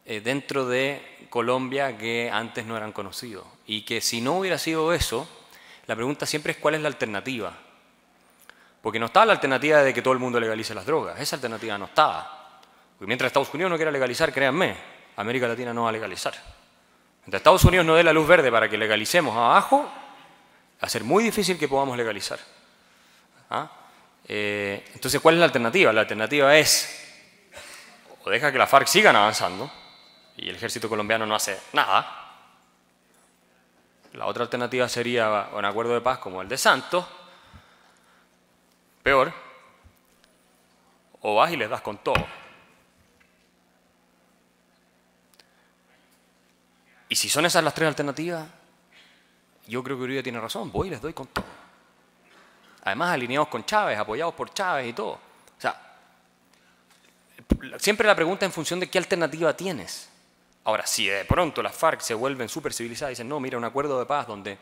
eh, dentro de Colombia que antes no eran conocidos. Y que si no hubiera sido eso, la pregunta siempre es cuál es la alternativa. Porque no estaba la alternativa de que todo el mundo legalice las drogas. Esa alternativa no estaba. Porque mientras Estados Unidos no quiera legalizar, créanme, América Latina no va a legalizar. Mientras Estados Unidos no dé la luz verde para que legalicemos abajo, va a ser muy difícil que podamos legalizar. ¿Ah? Eh, entonces, ¿cuál es la alternativa? La alternativa es, o deja que la FARC sigan avanzando, y el ejército colombiano no hace nada. La otra alternativa sería un acuerdo de paz como el de Santos, Peor, o vas y les das con todo. Y si son esas las tres alternativas, yo creo que Uribe tiene razón, voy y les doy con todo. Además, alineados con Chávez, apoyados por Chávez y todo. O sea, siempre la pregunta en función de qué alternativa tienes. Ahora, si de pronto las FARC se vuelven súper civilizadas y dicen, no, mira, un acuerdo de paz donde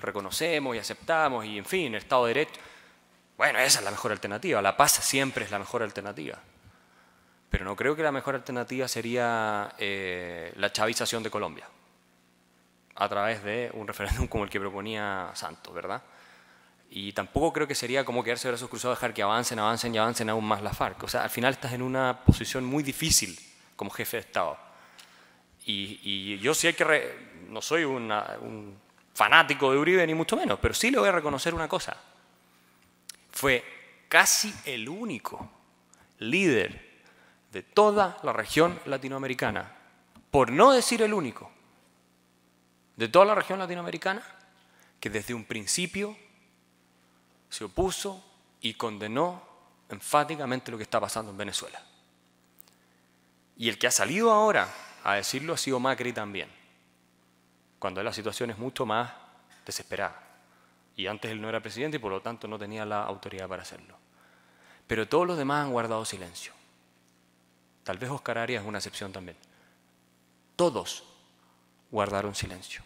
reconocemos y aceptamos y, en fin, Estado de Derecho, bueno, esa es la mejor alternativa. La paz siempre es la mejor alternativa. Pero no creo que la mejor alternativa sería eh, la chavización de Colombia a través de un referéndum como el que proponía Santos, ¿verdad? Y tampoco creo que sería como quedarse brazos cruzados, dejar que avancen, avancen y avancen aún más la FARC. O sea, al final estás en una posición muy difícil como jefe de Estado. Y, yo sí hay que... No soy un fanático de Uribe, ni mucho menos, pero sí le voy a reconocer una cosa. Fue casi el único líder de toda la región latinoamericana, por no decir el único, de toda la región latinoamericana, que desde un principio se opuso y condenó enfáticamente lo que está pasando en Venezuela. Y el que ha salido ahora a decirlo ha sido Macri también, cuando la situación es mucho más desesperada. Y antes él no era presidente y por lo tanto no tenía la autoridad para hacerlo. Pero todos los demás han guardado silencio. Tal vez Oscar Arias es una excepción también. Todos guardaron silencio.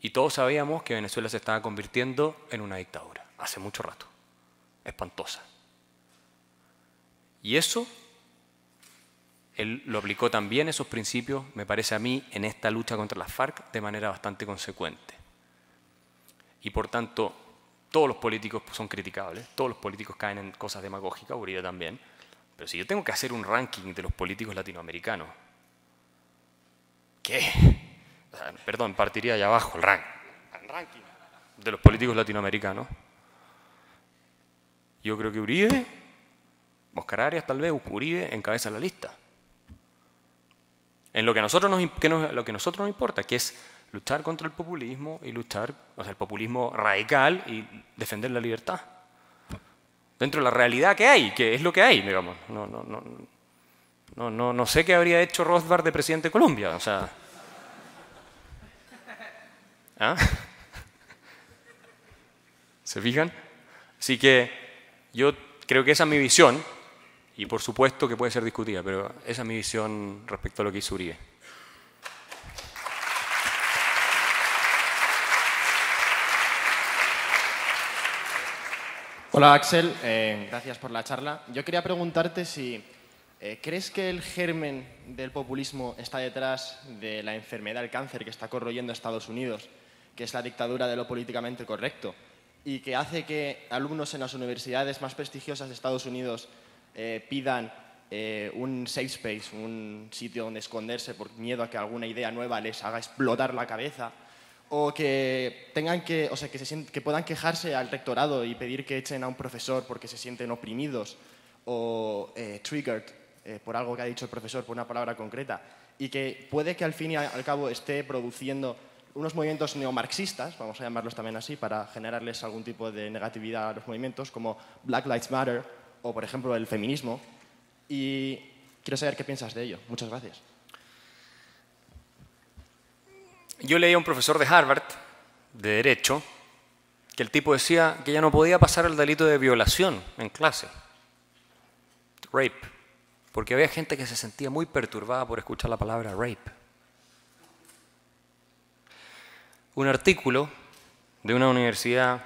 Y todos sabíamos que Venezuela se estaba convirtiendo en una dictadura, hace mucho rato, espantosa. Y eso, él lo aplicó también, esos principios, me parece a mí, en esta lucha contra las FARC de manera bastante consecuente. Y por tanto, todos los políticos son criticables, todos los políticos caen en cosas demagógicas, Uribe también. Pero si yo tengo que hacer un ranking de los políticos latinoamericanos, ¿qué? Perdón, partiría allá abajo el ranking. De los políticos latinoamericanos. Yo creo que Uribe, Oscar Arias tal vez, Uribe encabeza la lista. En lo que a nosotros nos, nos- lo que nosotros nos importa, que es luchar contra el populismo y luchar, o sea, el populismo radical y defender la libertad. Dentro de la realidad que hay, que es lo que hay, digamos. No, no, no, no, no, no sé qué habría hecho Rothbard de presidente de Colombia, o sea. ¿Ah? ¿Se fijan? Así que yo creo que esa es mi visión, y por supuesto que puede ser discutida, pero esa es mi visión respecto a lo que hizo Uribe. Hola Axel, eh, gracias por la charla. Yo quería preguntarte si eh, crees que el germen del populismo está detrás de la enfermedad del cáncer que está corroyendo a Estados Unidos, que es la dictadura de lo políticamente correcto, y que hace que alumnos en las universidades más prestigiosas de Estados Unidos eh, pidan eh, un safe space, un sitio donde esconderse por miedo a que alguna idea nueva les haga explotar la cabeza o que tengan que, o sea, que, se que puedan quejarse al rectorado y pedir que echen a un profesor porque se sienten oprimidos o eh, triggered por algo que ha dicho el profesor, por una palabra concreta, y que puede que al fin y al cabo esté produciendo unos movimientos neomarxistas, vamos a llamarlos también así, para generarles algún tipo de negatividad a los movimientos, como Black Lives Matter o, por ejemplo, el feminismo. Y quiero saber qué piensas de ello. Muchas gracias. Yo leí a un profesor de Harvard, de Derecho, que el tipo decía que ya no podía pasar el delito de violación en clase. Rape. Porque había gente que se sentía muy perturbada por escuchar la palabra rape. Un artículo de una universidad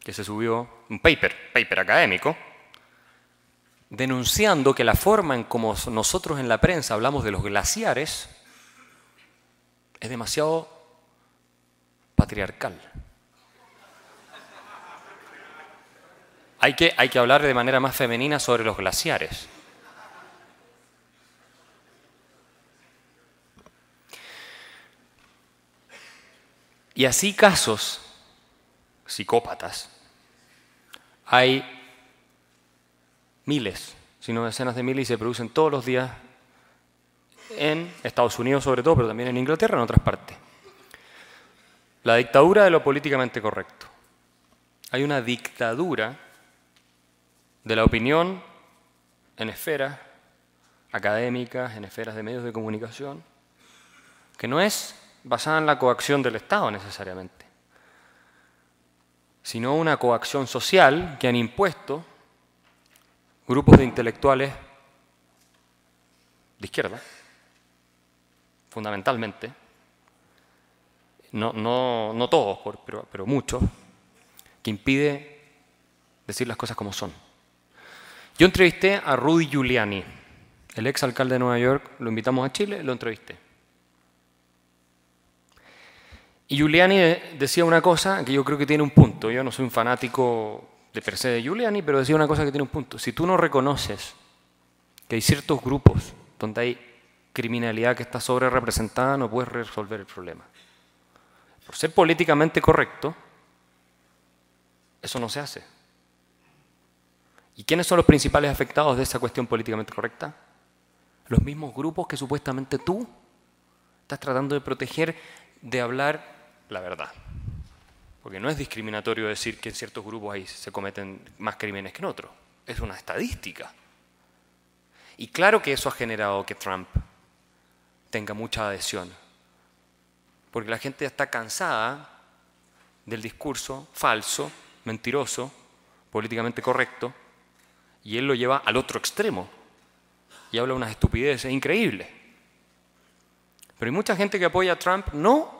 que se subió, un paper, paper académico, denunciando que la forma en como nosotros en la prensa hablamos de los glaciares es demasiado patriarcal. Hay que, hay que hablar de manera más femenina sobre los glaciares. Y así casos psicópatas hay miles, si no decenas de miles, y se producen todos los días en Estados Unidos sobre todo, pero también en Inglaterra, en otras partes. La dictadura de lo políticamente correcto. Hay una dictadura de la opinión en esferas académicas, en esferas de medios de comunicación, que no es basada en la coacción del Estado necesariamente, sino una coacción social que han impuesto grupos de intelectuales de izquierda, fundamentalmente, no, no, no todos, pero, pero muchos, que impide decir las cosas como son. Yo entrevisté a Rudy Giuliani, el ex alcalde de Nueva York, lo invitamos a Chile, lo entrevisté. Y Giuliani decía una cosa que yo creo que tiene un punto. Yo no soy un fanático de per se de Giuliani, pero decía una cosa que tiene un punto. Si tú no reconoces que hay ciertos grupos donde hay criminalidad que está sobre representada, no puedes resolver el problema. Por ser políticamente correcto, eso no se hace. ¿Y quiénes son los principales afectados de esa cuestión políticamente correcta? Los mismos grupos que supuestamente tú estás tratando de proteger de hablar la verdad. Porque no es discriminatorio decir que en ciertos grupos ahí se cometen más crímenes que en otros. Es una estadística. Y claro que eso ha generado que Trump tenga mucha adhesión. Porque la gente está cansada del discurso falso, mentiroso, políticamente correcto, y él lo lleva al otro extremo. Y habla unas estupideces increíbles. Pero hay mucha gente que apoya a Trump no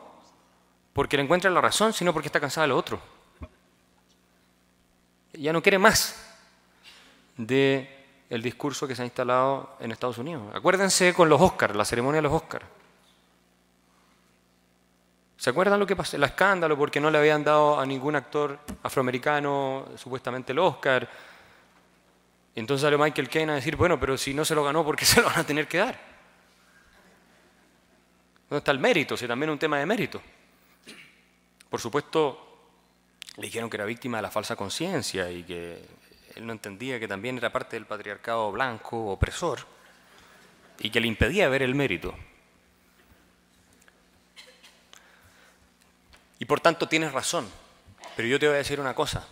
porque le encuentra la razón, sino porque está cansada de lo otro. Ya no quiere más de el discurso que se ha instalado en Estados Unidos. Acuérdense con los Oscars, la ceremonia de los Oscars. ¿Se acuerdan lo que pasó? El escándalo porque no le habían dado a ningún actor afroamericano supuestamente el Oscar. Entonces salió Michael Caine a decir, bueno, pero si no se lo ganó, ¿por qué se lo van a tener que dar? ¿Dónde está el mérito? Si también es un tema de mérito. Por supuesto, le dijeron que era víctima de la falsa conciencia y que él no entendía que también era parte del patriarcado blanco opresor y que le impedía ver el mérito. Y por tanto tienes razón, pero yo te voy a decir una cosa.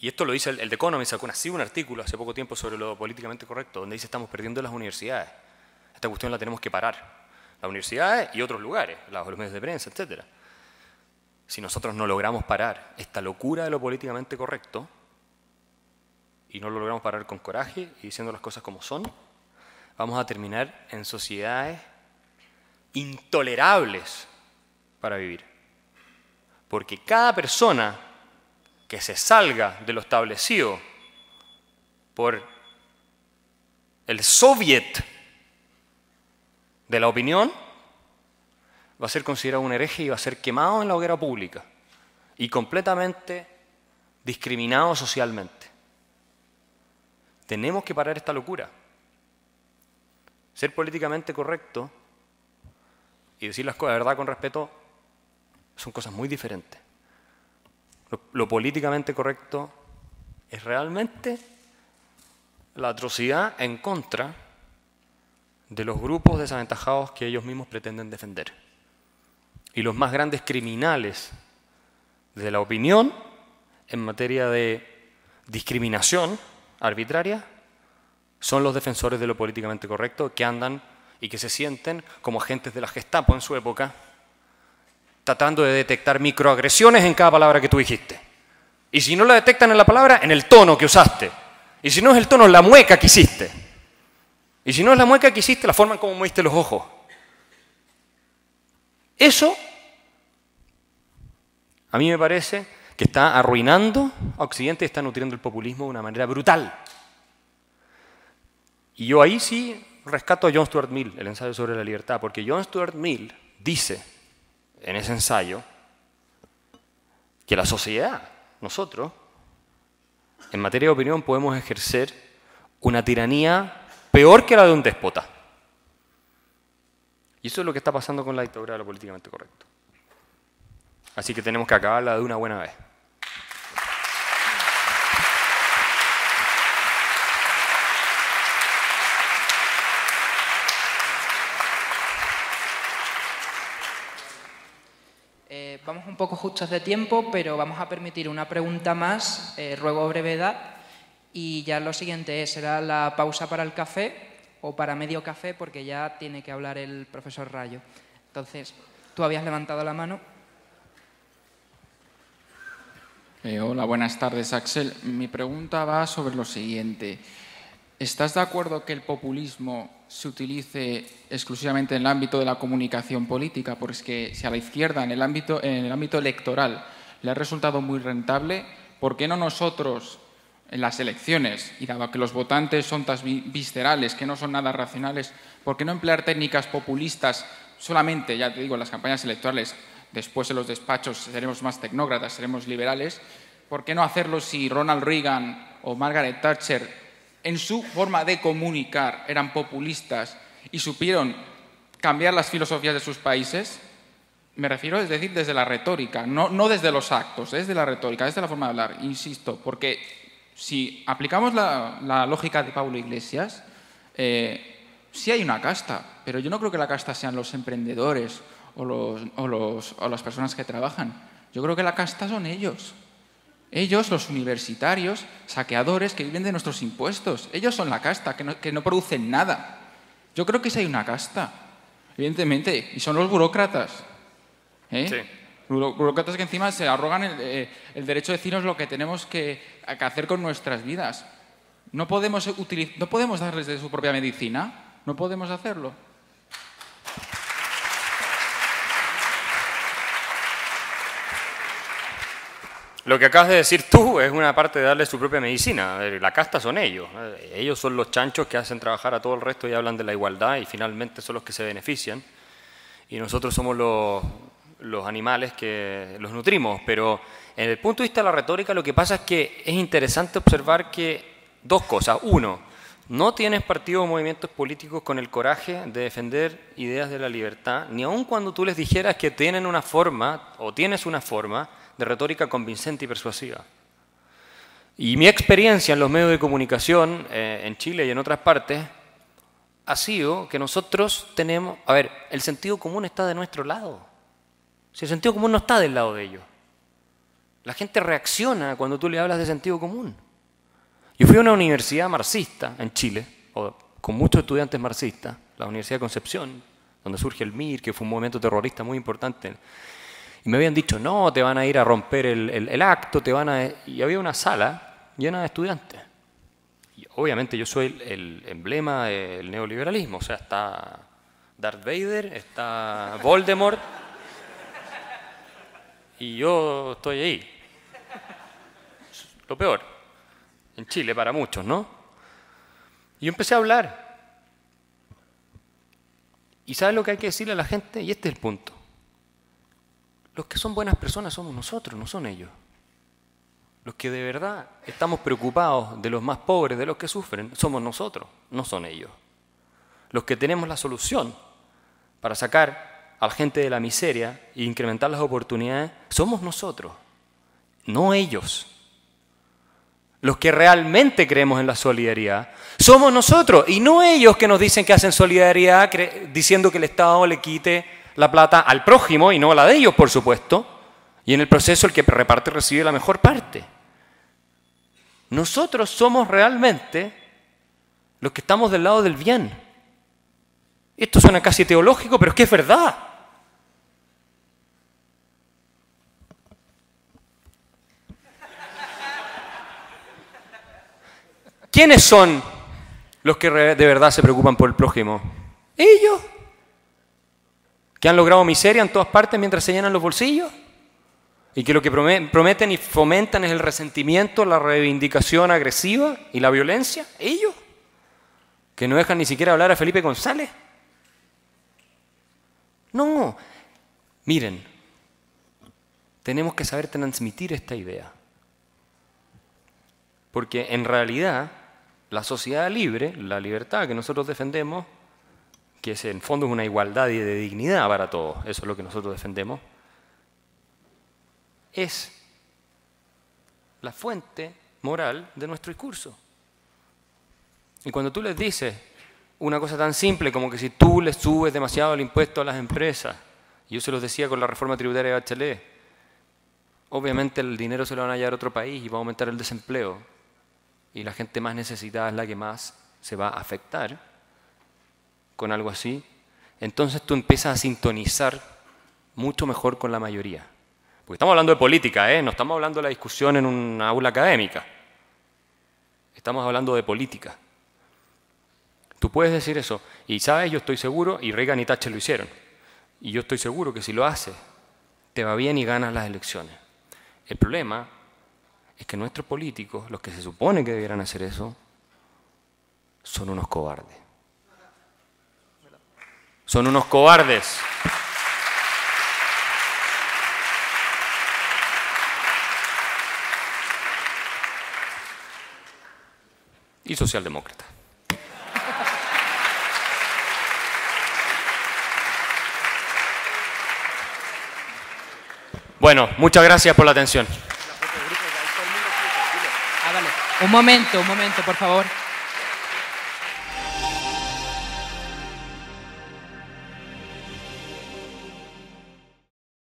Y esto lo dice el, The Economist, sacó un artículo hace poco tiempo sobre lo políticamente correcto, donde dice estamos perdiendo las universidades. Esta cuestión la tenemos que parar. Las universidades y otros lugares, los medios de prensa, etcétera si nosotros no logramos parar esta locura de lo políticamente correcto, y no lo logramos parar con coraje y diciendo las cosas como son, vamos a terminar en sociedades intolerables para vivir. Porque cada persona que se salga de lo establecido por el soviet de la opinión, va a ser considerado un hereje y va a ser quemado en la hoguera pública y completamente discriminado socialmente. Tenemos que parar esta locura. Ser políticamente correcto y decir las cosas de verdad con respeto son cosas muy diferentes. Lo, políticamente correcto es realmente la atrocidad en contra de los grupos desaventajados que ellos mismos pretenden defender y los más grandes criminales de la opinión en materia de discriminación arbitraria son los defensores de lo políticamente correcto que andan y que se sienten como agentes de la Gestapo en su época, tratando de detectar microagresiones en cada palabra que tú dijiste. Y si no la detectan en la palabra, en el tono que usaste. Y si no es el tono, la mueca que hiciste. Y si no es la mueca que hiciste, la forma en cómo moviste los ojos. Eso a mí me parece que está arruinando a Occidente y está nutriendo el populismo de una manera brutal. Y yo ahí sí rescato a John Stuart Mill, el ensayo sobre la libertad, porque John Stuart Mill dice en ese ensayo que la sociedad, nosotros, en materia de opinión podemos ejercer una tiranía peor que la de un déspota. Y eso es lo que está pasando con la dictadura de lo políticamente correcto. Así que tenemos que acabarla de una buena vez. Eh, vamos un poco justos de tiempo, pero vamos a permitir una pregunta más, eh, ruego brevedad, y ya lo siguiente será la pausa para el café o para medio café, porque ya tiene que hablar el profesor Rayo. Entonces, tú habías levantado la mano. Eh, hola, buenas tardes, Axel. Mi pregunta va sobre lo siguiente. ¿Estás de acuerdo que el populismo se utilice exclusivamente en el ámbito de la comunicación política? Porque es que si a la izquierda, en el ámbito, en el ámbito electoral, le ha resultado muy rentable, ¿por qué no nosotros en las elecciones, y dado que los votantes son tan viscerales, que no son nada racionales, ¿por qué no emplear técnicas populistas solamente, ya te digo, en las campañas electorales, después en los despachos seremos más tecnócratas, seremos liberales, ¿por qué no hacerlo si Ronald Reagan o Margaret Thatcher en su forma de comunicar eran populistas y supieron cambiar las filosofías de sus países? Me refiero, es decir, desde la retórica, no, no desde los actos, desde la retórica, desde la forma de hablar, insisto, porque si aplicamos la, la lógica de Pablo Iglesias, eh, sí hay una casta, pero yo no creo que la casta sean los emprendedores o, los, o, los, o las personas que trabajan. Yo creo que la casta son ellos. Ellos, los universitarios, saqueadores que viven de nuestros impuestos. Ellos son la casta, que no, que no producen nada. Yo creo que sí hay una casta, evidentemente, y son los burócratas. ¿eh? Sí. Buró- Burócratas que encima se arrogan el, eh, el derecho de decirnos lo que tenemos que hacer con nuestras vidas. No podemos, utiliz- no podemos darles de su propia medicina, no podemos hacerlo. Lo que acabas de decir tú es una parte de darle su propia medicina. La casta son ellos. Ellos son los chanchos que hacen trabajar a todo el resto y hablan de la igualdad y finalmente son los que se benefician. Y nosotros somos los, los animales que los nutrimos. Pero en el punto de vista de la retórica lo que pasa es que es interesante observar que dos cosas. Uno, no tienes partidos o movimientos políticos con el coraje de defender ideas de la libertad, ni aun cuando tú les dijeras que tienen una forma o tienes una forma de retórica convincente y persuasiva. Y mi experiencia en los medios de comunicación eh, en Chile y en otras partes ha sido que nosotros tenemos, a ver, el sentido común está de nuestro lado. Si el sentido común no está del lado de ellos. La gente reacciona cuando tú le hablas de sentido común. Yo fui a una universidad marxista en Chile, con muchos estudiantes marxistas, la Universidad de Concepción, donde surge el MIR, que fue un movimiento terrorista muy importante. Y me habían dicho, no, te van a ir a romper el acto, te van a... Y había una sala llena de estudiantes. Y obviamente yo soy el, el emblema del neoliberalismo, o sea, está Darth Vader, está Voldemort, y yo estoy ahí. Lo peor, en Chile para muchos, ¿no? Y yo empecé a hablar. ¿Y sabes lo que hay que decirle a la gente? Y este es el punto. Los que son buenas personas somos nosotros, no son ellos. Los que de verdad estamos preocupados de los más pobres, de los que sufren, somos nosotros, no son ellos. Los que tenemos la solución para sacar a la gente de la miseria e incrementar las oportunidades, somos nosotros, no ellos. Los que realmente creemos en la solidaridad, somos nosotros y no ellos que nos dicen que hacen solidaridad diciendo que el Estado le quite la plata al prójimo y no la de ellos, por supuesto. Y en el proceso el que reparte recibe la mejor parte. Nosotros somos realmente los que estamos del lado del bien. Esto suena casi teológico, pero es que es verdad. ¿Quiénes son los que de verdad se preocupan por el prójimo? Ellos. Que han logrado miseria en todas partes mientras se llenan los bolsillos. Y que lo que prome- prometen y fomentan es el resentimiento, la reivindicación agresiva y la violencia. Ellos. Que no dejan ni siquiera hablar a Felipe González. No. Miren, tenemos que saber transmitir esta idea. Porque en realidad la sociedad libre, la libertad que nosotros defendemos, que es, en fondo es una igualdad y de dignidad para todos, eso es lo que nosotros defendemos, es la fuente moral de nuestro discurso. Y cuando tú les dices una cosa tan simple como que si tú le subes demasiado el impuesto a las empresas, yo se los decía con la reforma tributaria de Bachelet, obviamente el dinero se lo van a llevar a otro país y va a aumentar el desempleo, y la gente más necesitada es la que más se va a afectar con algo así, entonces tú empiezas a sintonizar mucho mejor con la mayoría. Porque estamos hablando de política, ¿eh? no estamos hablando de la discusión en una aula académica. Estamos hablando de política. Tú puedes decir eso. Y sabes, yo estoy seguro, y Reagan y Thatcher lo hicieron. Y yo estoy seguro que si lo haces, te va bien y ganas las elecciones. El problema es que nuestros políticos, los que se supone que debieran hacer eso, son unos cobardes. Son unos cobardes. Y socialdemócrata. Bueno, muchas gracias por la atención. Un momento, un momento, por favor.